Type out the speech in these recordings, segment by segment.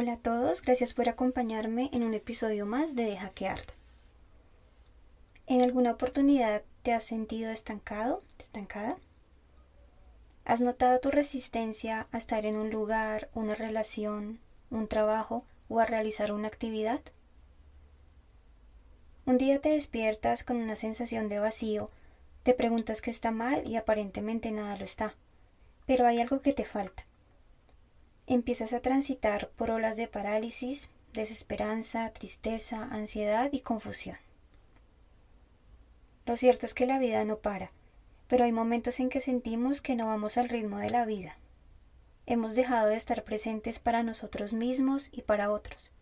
Hola a todos, gracias por acompañarme en un episodio más de Deja que arda. ¿En alguna oportunidad te has sentido estancado, estancada? ¿Has notado tu resistencia a estar en un lugar, una relación, un trabajo o a realizar una actividad? Un día te despiertas con una sensación de vacío, te preguntas qué está mal y aparentemente nada lo está, pero hay algo que te falta. Empiezas a transitar por olas de parálisis, desesperanza, tristeza, ansiedad y confusión. Lo cierto es que la vida no para, pero hay momentos en que sentimos que no vamos al ritmo de la vida. Hemos dejado de estar presentes para nosotros mismos y para otros.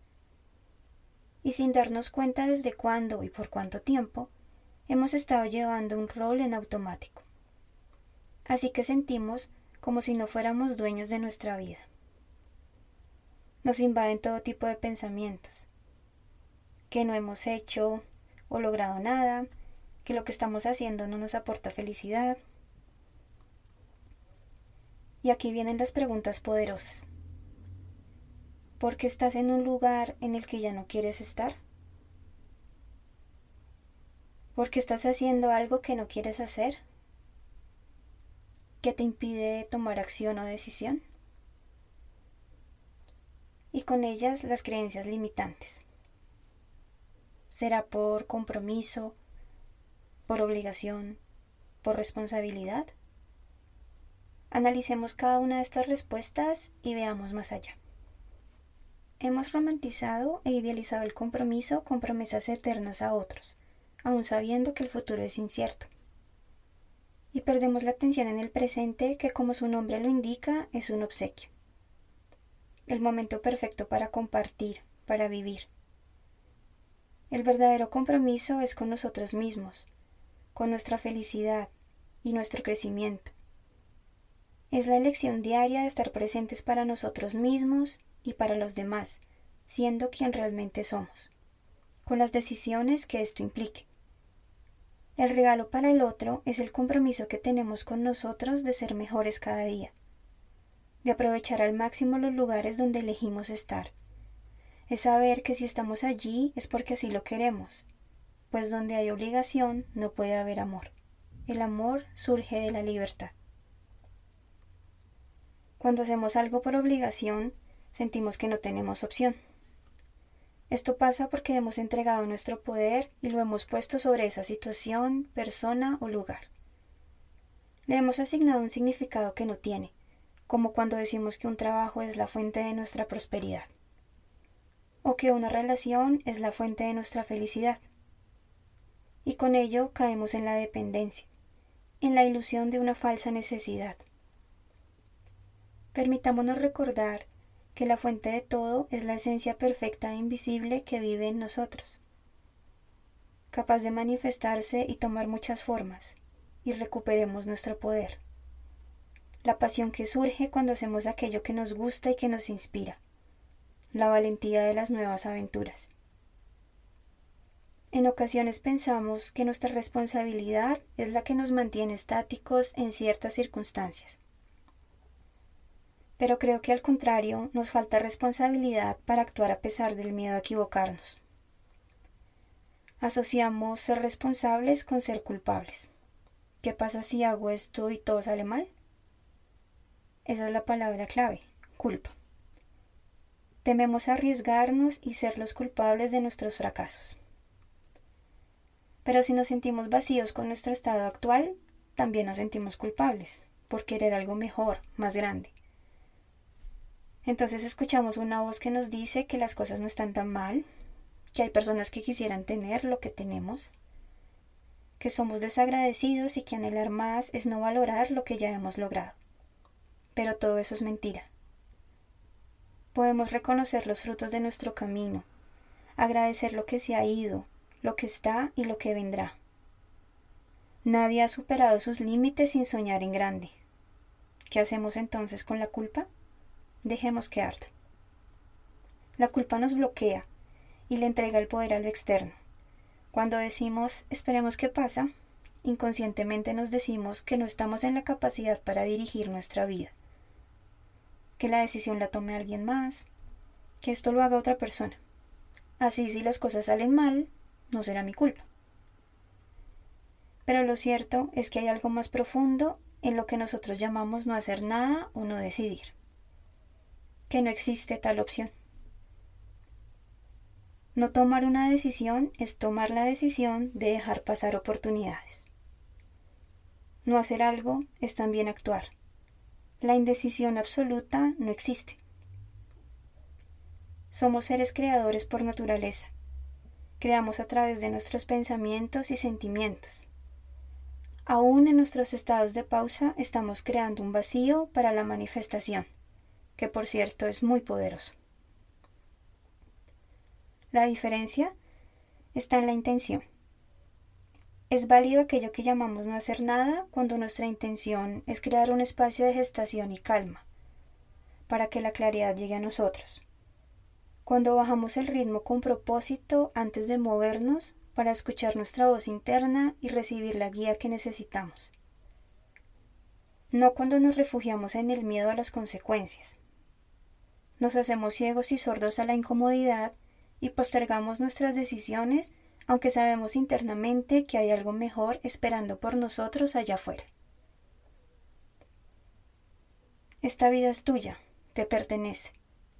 Y sin darnos cuenta desde cuándo y por cuánto tiempo, hemos estado llevando un rol en automático. Así que sentimos como si no fuéramos dueños de nuestra vida. Nos invaden todo tipo de pensamientos, que no hemos hecho o logrado nada, que lo que estamos haciendo no nos aporta felicidad. Y aquí vienen las preguntas poderosas. ¿Por qué estás en un lugar en el que ya no quieres estar? ¿Por qué estás haciendo algo que no quieres hacer? ¿Qué te impide tomar acción o decisión? Y con ellas las creencias limitantes. ¿Será por compromiso, por obligación, por responsabilidad? Analicemos cada una de estas respuestas y veamos más allá. Hemos romantizado e idealizado el compromiso con promesas eternas a otros, aun sabiendo que el futuro es incierto. Y perdemos la atención en el presente que, como su nombre lo indica, es un obsequio. El momento perfecto para compartir, para vivir. El verdadero compromiso es con nosotros mismos, con nuestra felicidad y nuestro crecimiento. Es la elección diaria de estar presentes para nosotros mismos y para los demás, siendo quien realmente somos, con las decisiones que esto implique. El regalo para el otro es el compromiso que tenemos con nosotros de ser mejores cada día, de aprovechar al máximo los lugares donde elegimos estar. Es saber que si estamos allí es porque así lo queremos, pues donde hay obligación no puede haber amor. El amor surge de la libertad. Cuando hacemos algo por obligación, sentimos que no tenemos opción. Esto pasa porque hemos entregado nuestro poder y lo hemos puesto sobre esa situación, persona o lugar. Le hemos asignado un significado que no tiene, como cuando decimos que un trabajo es la fuente de nuestra prosperidad, o que una relación es la fuente de nuestra felicidad y con ello caemos en la dependencia, en la ilusión de una falsa necesidad. Permitámonos recordar que la fuente de todo es la esencia perfecta e invisible que vive en nosotros, capaz de manifestarse y tomar muchas formas, y recuperemos nuestro poder. La pasión que surge cuando hacemos aquello que nos gusta y que nos inspira, la valentía de las nuevas aventuras. En ocasiones pensamos que nuestra responsabilidad es la que nos mantiene estáticos en ciertas circunstancias. Pero creo que al contrario nos falta responsabilidad para actuar a pesar del miedo a equivocarnos. Asociamos ser responsables con ser culpables. ¿Qué pasa si hago esto y todo sale mal? Esa es la palabra clave, culpa. Tememos arriesgarnos y ser los culpables de nuestros fracasos. Pero si nos sentimos vacíos con nuestro estado actual, también nos sentimos culpables por querer algo mejor, más grande. Entonces escuchamos una voz que nos dice que las cosas no están tan mal, que hay personas que quisieran tener lo que tenemos, que somos desagradecidos y que anhelar más es no valorar lo que ya hemos logrado. Pero todo eso es mentira. Podemos reconocer los frutos de nuestro camino, agradecer lo que se ha ido, lo que está y lo que vendrá. Nadie ha superado sus límites sin soñar en grande. ¿Qué hacemos entonces con la culpa? Dejemos que arda. La culpa nos bloquea y le entrega el poder a lo externo. Cuando decimos esperemos qué pasa, inconscientemente nos decimos que no estamos en la capacidad para dirigir nuestra vida que la decisión la tome alguien más, que esto lo haga otra persona. Así si las cosas salen mal, no será mi culpa. Pero lo cierto es que hay algo más profundo en lo que nosotros llamamos no hacer nada o no decidir. Que no existe tal opción. No tomar una decisión es tomar la decisión de dejar pasar oportunidades. No hacer algo es también actuar. La indecisión absoluta no existe. Somos seres creadores por naturaleza. Creamos a través de nuestros pensamientos y sentimientos. Aún en nuestros estados de pausa estamos creando un vacío para la manifestación, que por cierto es muy poderoso. La diferencia está en la intención. Es válido aquello que llamamos no hacer nada cuando nuestra intención es crear un espacio de gestación y calma, para que la claridad llegue a nosotros. Cuando bajamos el ritmo con propósito antes de movernos para escuchar nuestra voz interna y recibir la guía que necesitamos. No cuando nos refugiamos en el miedo a las consecuencias. Nos hacemos ciegos y sordos a la incomodidad y postergamos nuestras decisiones aunque sabemos internamente que hay algo mejor esperando por nosotros allá afuera. Esta vida es tuya, te pertenece.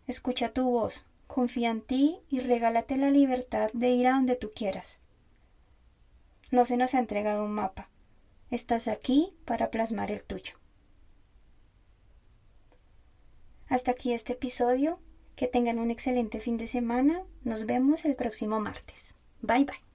Escucha tu voz, confía en ti y regálate la libertad de ir a donde tú quieras. No se nos ha entregado un mapa. Estás aquí para plasmar el tuyo. Hasta aquí este episodio. Que tengan un excelente fin de semana. Nos vemos el próximo martes. Bye bye.